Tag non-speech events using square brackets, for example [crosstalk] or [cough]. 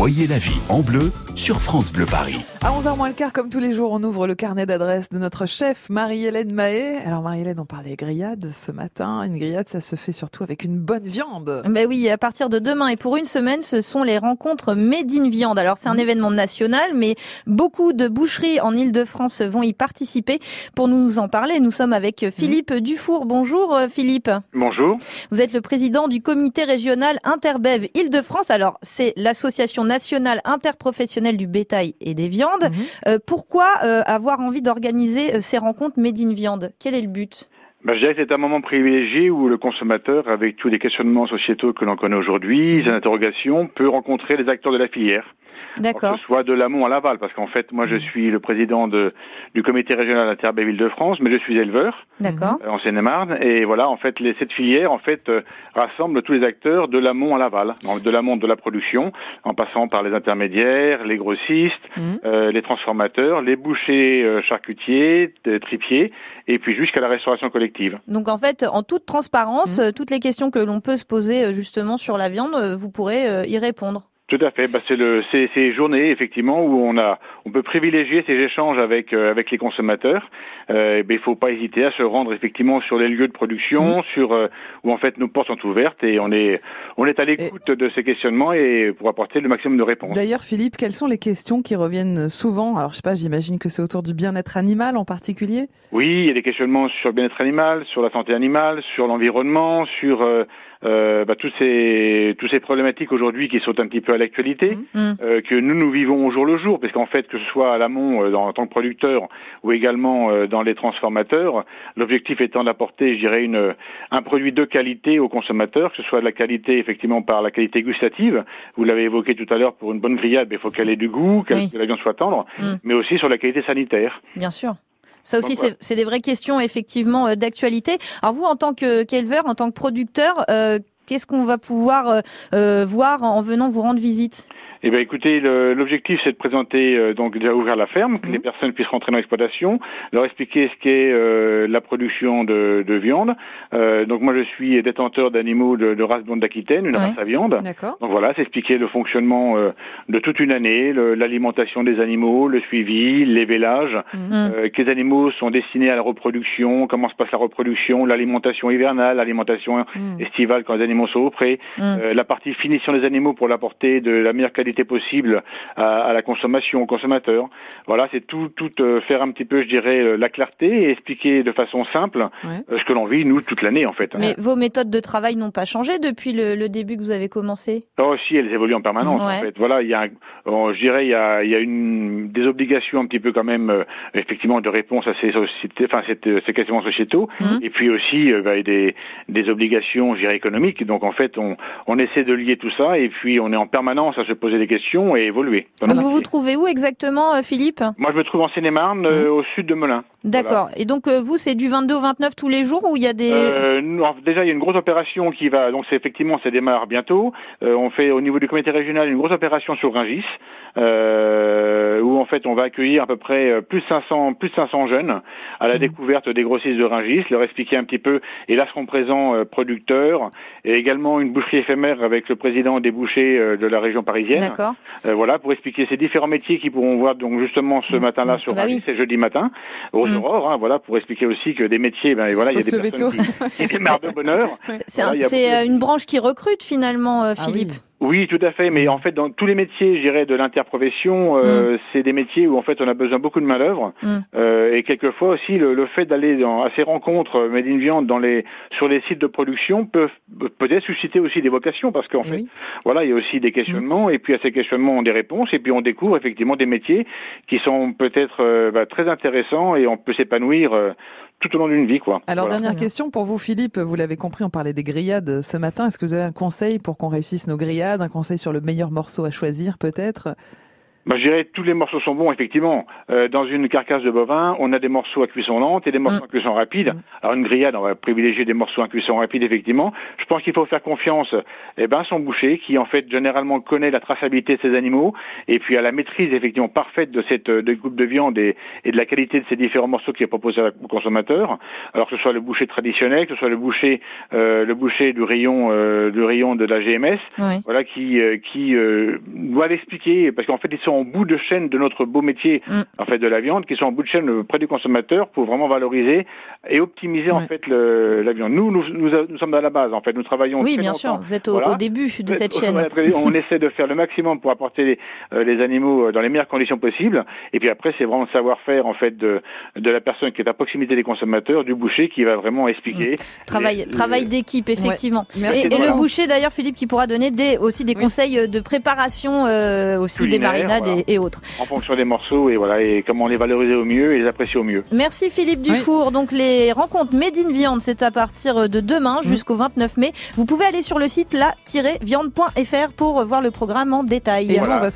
Voyez la vie en bleu sur France Bleu Paris. À 11h moins le quart, comme tous les jours, on ouvre le carnet d'adresses de notre chef Marie-Hélène Mahé. Alors Marie-Hélène, on parlait grillade ce matin. Une grillade, ça se fait surtout avec une bonne viande. Ben oui, à partir de demain et pour une semaine, ce sont les rencontres Made in Viande. Alors c'est un événement national, mais beaucoup de boucheries en Ile-de-France vont y participer. Pour nous en parler, nous sommes avec Philippe Dufour. Bonjour euh, Philippe. Bonjour. Vous êtes le président du comité régional Interbev Île-de-France. Alors, c'est l'association nationale interprofessionnelle du bétail et des viandes. Mhm. Euh, pourquoi euh, avoir envie d'organiser euh, ces rencontres Made in Viande? Quel est le but? Ben, je dirais que c'est un moment privilégié où le consommateur, avec tous les questionnements sociétaux que l'on connaît aujourd'hui, ses interrogations, peut rencontrer les acteurs de la filière. Que D'accord. ce soit de l'amont à l'aval, parce qu'en fait, moi, je suis le président de, du comité régional Interbéville de France, mais je suis éleveur D'accord. euh, en Seine-et-Marne, et voilà, en fait, les, cette filière, en fait, euh, rassemble tous les acteurs de l'amont à l'aval, donc de l'amont de la production, en passant par les intermédiaires, les grossistes, Mhm. euh, les transformateurs, les bouchers euh, charcutiers, tripiers, et puis jusqu'à la restauration collective. Donc, en fait, en toute transparence, Mhm. toutes les questions que l'on peut se poser euh, justement sur la viande, euh, vous pourrez euh, y répondre. Tout à fait. Bah, c'est le, c'est ces journées effectivement où on a, on peut privilégier ces échanges avec euh, avec les consommateurs. Euh, et ben, il faut pas hésiter à se rendre effectivement sur les lieux de production, sur euh, où en fait nos portes sont ouvertes et on est on est à l'écoute de ces questionnements et pour apporter le maximum de réponses. D'ailleurs, Philippe, quelles sont les questions qui reviennent souvent Alors, je sais pas, j'imagine que c'est autour du bien-être animal en particulier. Oui, il y a des questionnements sur le bien-être animal, sur la santé animale, sur l'environnement, sur euh, euh, bah, toutes ces toutes ces problématiques aujourd'hui qui sont un petit peu à l'actualité. Mhm. euh, que nous nous vivons au jour le jour, parce qu'en fait, que ce soit à l'amont euh, dans- en tant que producteur ou également dans les transformateurs, l'objectif étant d'apporter, je dirais, une, un produit de qualité aux consommateurs, que ce soit de la qualité effectivement par la qualité gustative. Vous l'avez évoqué tout à l'heure pour une bonne grillade, il faut qu'elle ait du goût, qu'elle- Oui. que la viande soit tendre, Mm. mais aussi sur la qualité sanitaire. Bien sûr. Ça aussi, c'est des vraies questions effectivement euh, d'actualité. Alors vous, en tant que qu'éleveur, en tant que producteur, euh, qu'est-ce qu'on va pouvoir euh, voir en venant vous rendre visite? Eh bien, écoutez, l'objectif, c'est de présenter, euh, donc déjà ouvrir la ferme, que Mhm. les personnes puissent rentrer dans l'exploitation, leur expliquer ce qu'est euh, la production de, de viande. Euh, donc moi, je suis détenteur d'animaux de, de race blonde d'Aquitaine, une Ouais. race à viande. D'accord. Donc voilà, c'est expliquer le fonctionnement euh, de toute une année, l'alimentation des animaux, le suivi, l'évélage, Mhm. euh, quels animaux sont destinés à la reproduction, comment se passe la reproduction, l'alimentation hivernale, l'alimentation Mhm. estivale quand les animaux sont au pré, Mm. euh, la partie finition des animaux pour l'apporter de la meilleure qualité possible à, à la consommation, au consommateur. Voilà, c'est tout, tout euh, faire un petit peu, je dirais, euh, la clarté et expliquer de façon simple Ouais. euh, ce que l'on vit, nous, toute l'année, en fait. Mais vos méthodes de travail n'ont pas changé depuis le, le début que vous avez commencé? Là aussi, elles évoluent en permanence. Ouais. En fait, voilà, il y a, euh, je dirais, il y a, il y a une des obligations un petit peu quand même, effectivement, de réponse à ces sociétés, enfin, ces questionnements sociétaux, Mhm. et puis aussi bah, des, des obligations, je dirais, économiques. Donc, en fait, on, on essaie de lier tout ça, et puis on est en permanence à se poser des questions et évoluer. Donc vous vous trouvez où exactement, euh, Philippe? Moi, je me trouve en Seine-et-Marne, euh, au sud de Melun. D'accord. Et donc euh, vous, c'est du 22 au 29 tous les jours ou il y a des... Euh, déjà, il y a une grosse opération qui va, donc c'est effectivement, ça démarre bientôt. Euh, on fait au niveau du comité régional une grosse opération sur Rungis, euh, où en fait on va accueillir à peu près plus de 500, plus de 500 jeunes à la Mhm. découverte des grossistes de Rungis, leur expliquer un petit peu. Et là seront présents producteurs et également une boucherie éphémère avec le président des bouchers de la région parisienne. D'accord. Euh, voilà, pour expliquer ces différents métiers qu'ils pourront voir donc justement ce Mhm. matin-là sur Bah Rungis, oui. c'est jeudi matin, aux Mhm. aurores, hein, voilà, pour expliquer aussi que des métiers, ben voilà, il y a des personnes qui, qui démarrent de bonne heure. [laughs] C'est- Voilà, un- beaucoup euh, une branche qui recrute finalement, euh, Ah Philippe. oui. Oui, tout à fait. Mais en fait, dans tous les métiers, je dirais, de l'interprofession, euh, c'est des métiers où en fait on a besoin beaucoup de main d'œuvre. Mm. Euh, et quelquefois aussi, le, le fait d'aller dans, à ces rencontres euh, Made in Viande dans les sur les sites de production peut peut-être susciter aussi des vocations parce qu'en Eh fait, oui. voilà, il y a aussi des questionnements et puis à ces questionnements on a des réponses et puis on découvre effectivement des métiers qui sont peut-être euh, bah, très intéressants et on peut s'épanouir euh, tout au long d'une vie, quoi. Alors, Voilà. dernière question pour vous, Philippe. Vous l'avez compris, on parlait des grillades ce matin. Est-ce que vous avez un conseil pour qu'on réussisse nos grillades Un conseil sur le meilleur morceau à choisir, peut-être? Bah, je dirais tous les morceaux sont bons, effectivement. Euh, dans une carcasse de bovin, on a des morceaux à cuisson lente et des morceaux Mm. à cuisson rapide. Alors une grillade, on va privilégier des morceaux à cuisson rapide, effectivement. Je pense qu'il faut faire confiance eh ben, à son boucher, qui en fait généralement connaît la traçabilité de ses animaux, et puis à la maîtrise effectivement parfaite de cette euh, découpe de viande et, et de la qualité de ces différents morceaux qu'il est proposé au consommateur. Alors que ce soit le boucher traditionnel, que ce soit le boucher, euh, le boucher du rayon, euh, du rayon de la GMS, Oui. voilà, qui, euh, qui euh, doit l'expliquer, parce qu'en fait, ils sont en bout de chaîne de notre beau métier, Mm. en fait, de la viande, qui sont en bout de chaîne euh, près du consommateur pour vraiment valoriser et optimiser, en fait, le, la viande. Nous, nous, nous, nous sommes à la base, en fait, nous travaillons Oui, très bien longtemps. sûr. Vous êtes au, Voilà. au début de cette chaîne. On [laughs] essaie de faire le maximum pour apporter les, euh, les animaux euh, dans les meilleures conditions possibles. Et puis après, c'est vraiment le savoir-faire en fait de, de la personne qui est à proximité des consommateurs, du boucher, qui va vraiment expliquer. Travail, les- travail le- d'équipe, effectivement. Merci Et, et le boucher, d'ailleurs, Philippe, qui pourra donner des, aussi des Oui. conseils de préparation, euh, aussi des Culinaire, voilà. et, et autres. en fonction des morceaux et voilà et comment les valoriser au mieux et les apprécier au mieux. Merci Philippe Dufour. Donc les rencontres Made in Viande, c'est à partir de demain jusqu'au 29 mai. Vous pouvez aller sur le site la-viande.fr pour voir le programme en détail. Et nous, Voilà. on va se